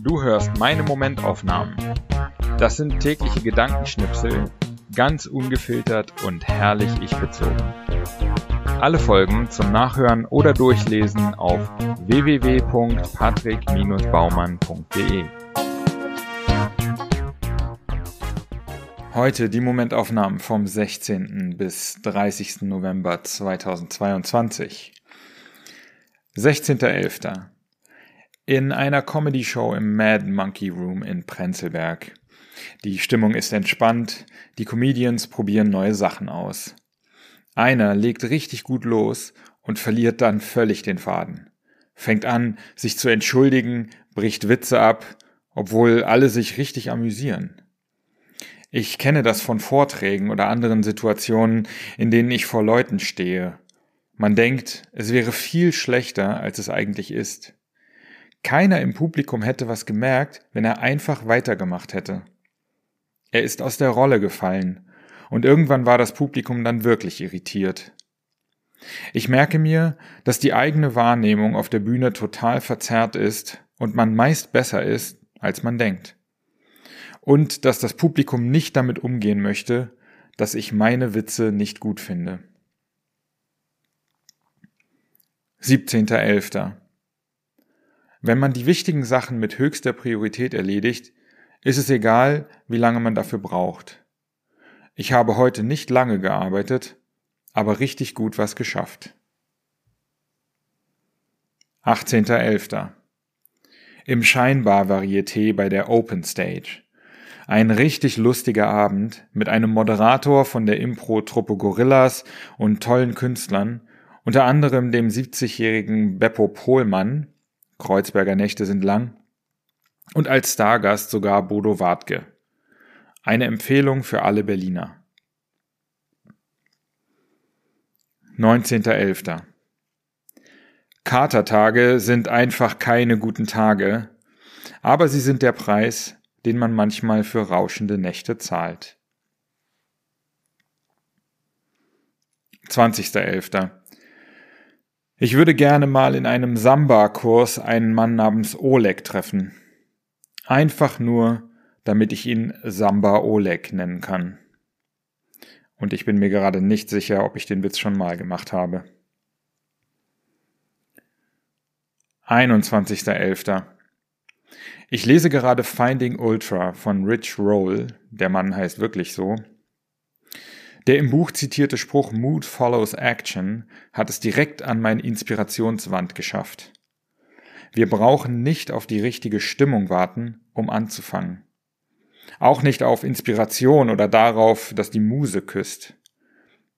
Du hörst meine Momentaufnahmen. Das sind tägliche Gedankenschnipsel, ganz ungefiltert und herrlich ich bezogen. Alle Folgen zum Nachhören oder Durchlesen auf www.patrick-baumann.de. Heute die Momentaufnahmen vom 16. bis 30. November 2022. 16.11. In einer Comedy-Show im Mad Monkey Room in Prenzlberg. Die Stimmung ist entspannt, die Comedians probieren neue Sachen aus. Einer legt richtig gut los und verliert dann völlig den Faden. Fängt an, sich zu entschuldigen, bricht Witze ab, obwohl alle sich richtig amüsieren. Ich kenne das von Vorträgen oder anderen Situationen, in denen ich vor Leuten stehe. Man denkt, es wäre viel schlechter, als es eigentlich ist. Keiner im Publikum hätte was gemerkt, wenn er einfach weitergemacht hätte. Er ist aus der Rolle gefallen, und irgendwann war das Publikum dann wirklich irritiert. Ich merke mir, dass die eigene Wahrnehmung auf der Bühne total verzerrt ist und man meist besser ist, als man denkt und dass das Publikum nicht damit umgehen möchte, dass ich meine Witze nicht gut finde. 17.11. Wenn man die wichtigen Sachen mit höchster Priorität erledigt, ist es egal, wie lange man dafür braucht. Ich habe heute nicht lange gearbeitet, aber richtig gut was geschafft. 18.11. Im Scheinbar-Varieté bei der Open Stage. Ein richtig lustiger Abend mit einem Moderator von der Impro-Truppe Gorillas und tollen Künstlern, unter anderem dem 70-jährigen Beppo Pohlmann, Kreuzberger Nächte sind lang, und als Stargast sogar Bodo Wartke. Eine Empfehlung für alle Berliner. 19.11. Katertage sind einfach keine guten Tage, aber sie sind der Preis, den man manchmal für rauschende Nächte zahlt. 20.11. Ich würde gerne mal in einem Samba-Kurs einen Mann namens Oleg treffen. Einfach nur, damit ich ihn Samba Oleg nennen kann. Und ich bin mir gerade nicht sicher, ob ich den Witz schon mal gemacht habe. 21.11. Ich lese gerade Finding Ultra von Rich Roll, der Mann heißt wirklich so. Der im Buch zitierte Spruch Mood follows Action hat es direkt an mein Inspirationswand geschafft. Wir brauchen nicht auf die richtige Stimmung warten, um anzufangen. Auch nicht auf Inspiration oder darauf, dass die Muse küsst.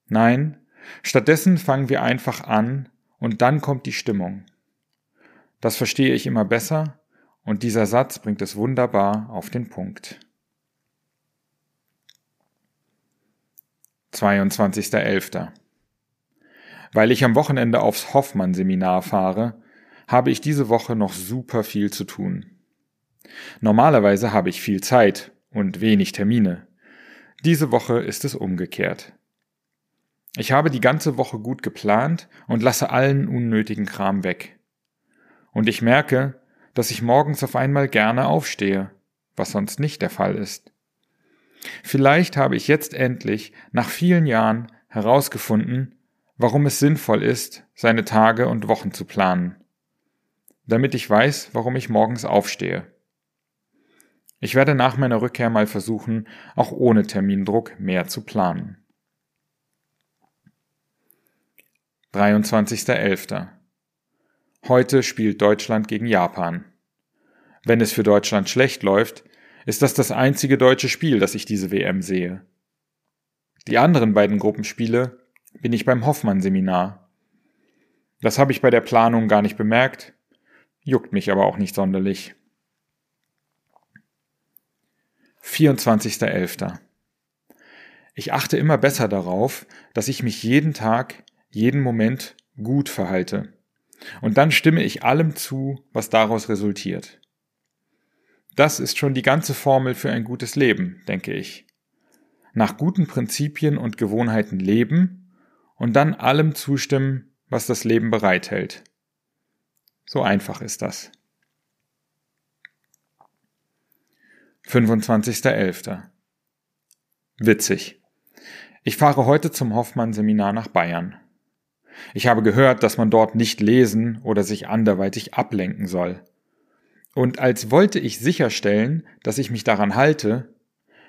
Nein, stattdessen fangen wir einfach an und dann kommt die Stimmung. Das verstehe ich immer besser und dieser Satz bringt es wunderbar auf den Punkt. 22.11. Weil ich am Wochenende aufs Hoffmann-Seminar fahre, habe ich diese Woche noch super viel zu tun. Normalerweise habe ich viel Zeit und wenig Termine. Diese Woche ist es umgekehrt. Ich habe die ganze Woche gut geplant und lasse allen unnötigen Kram weg. Und ich merke, dass ich morgens auf einmal gerne aufstehe, was sonst nicht der Fall ist. Vielleicht habe ich jetzt endlich, nach vielen Jahren, herausgefunden, warum es sinnvoll ist, seine Tage und Wochen zu planen. Damit ich weiß, warum ich morgens aufstehe. Ich werde nach meiner Rückkehr mal versuchen, auch ohne Termindruck mehr zu planen. 23.11. Heute spielt Deutschland gegen Japan. Wenn es für Deutschland schlecht läuft, ist das das einzige deutsche Spiel, das ich diese WM sehe. Die anderen beiden Gruppenspiele bin ich beim Hoffmann-Seminar. Das habe ich bei der Planung gar nicht bemerkt, juckt mich aber auch nicht sonderlich. 24.11. Ich achte immer besser darauf, dass ich mich jeden Tag, jeden Moment gut verhalte. Und dann stimme ich allem zu, was daraus resultiert. Das ist schon die ganze Formel für ein gutes Leben, denke ich. Nach guten Prinzipien und Gewohnheiten leben und dann allem zustimmen, was das Leben bereithält. So einfach ist das. 25.11. Witzig. Ich fahre heute zum Hoffmann-Seminar nach Bayern. Ich habe gehört, dass man dort nicht lesen oder sich anderweitig ablenken soll. Und als wollte ich sicherstellen, dass ich mich daran halte,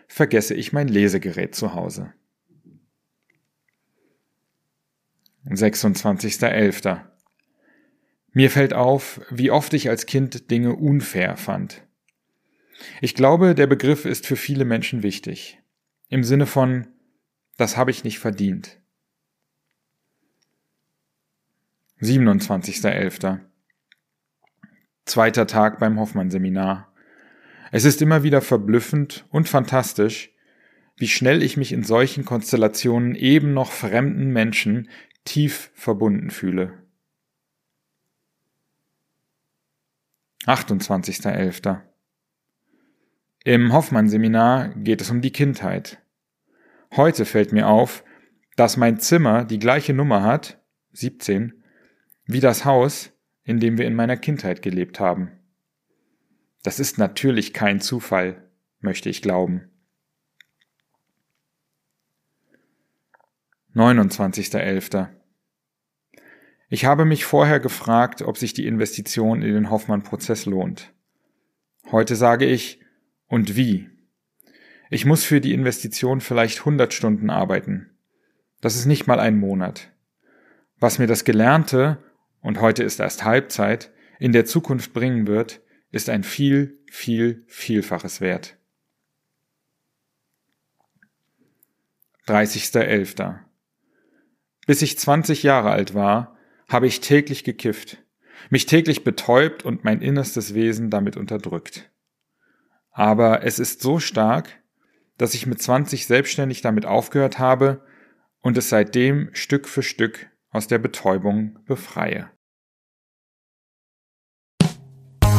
vergesse ich mein Lesegerät zu Hause. 26.11. Mir fällt auf, wie oft ich als Kind Dinge unfair fand. Ich glaube, der Begriff ist für viele Menschen wichtig. Im Sinne von, das habe ich nicht verdient. 27.11. Zweiter Tag beim Hoffmann-Seminar. Es ist immer wieder verblüffend und fantastisch, wie schnell ich mich in solchen Konstellationen eben noch fremden Menschen tief verbunden fühle. 28.11. Im Hoffmann-Seminar geht es um die Kindheit. Heute fällt mir auf, dass mein Zimmer die gleiche Nummer hat, 17, wie das Haus, in dem wir in meiner Kindheit gelebt haben. Das ist natürlich kein Zufall, möchte ich glauben. 29.11. Ich habe mich vorher gefragt, ob sich die Investition in den Hoffmann-Prozess lohnt. Heute sage ich, und wie? Ich muss für die Investition vielleicht 100 Stunden arbeiten. Das ist nicht mal ein Monat. Was mir das Gelernte, und heute ist erst Halbzeit, in der Zukunft bringen wird, ist ein viel, viel, vielfaches wert. 30.11. Bis ich 20 Jahre alt war, habe ich täglich gekifft, mich täglich betäubt und mein innerstes Wesen damit unterdrückt. Aber es ist so stark, dass ich mit 20 selbstständig damit aufgehört habe und es seitdem Stück für Stück aus der Betäubung befreie.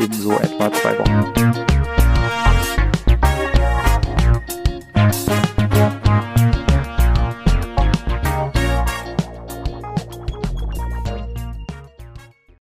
in so etwa zwei Wochen.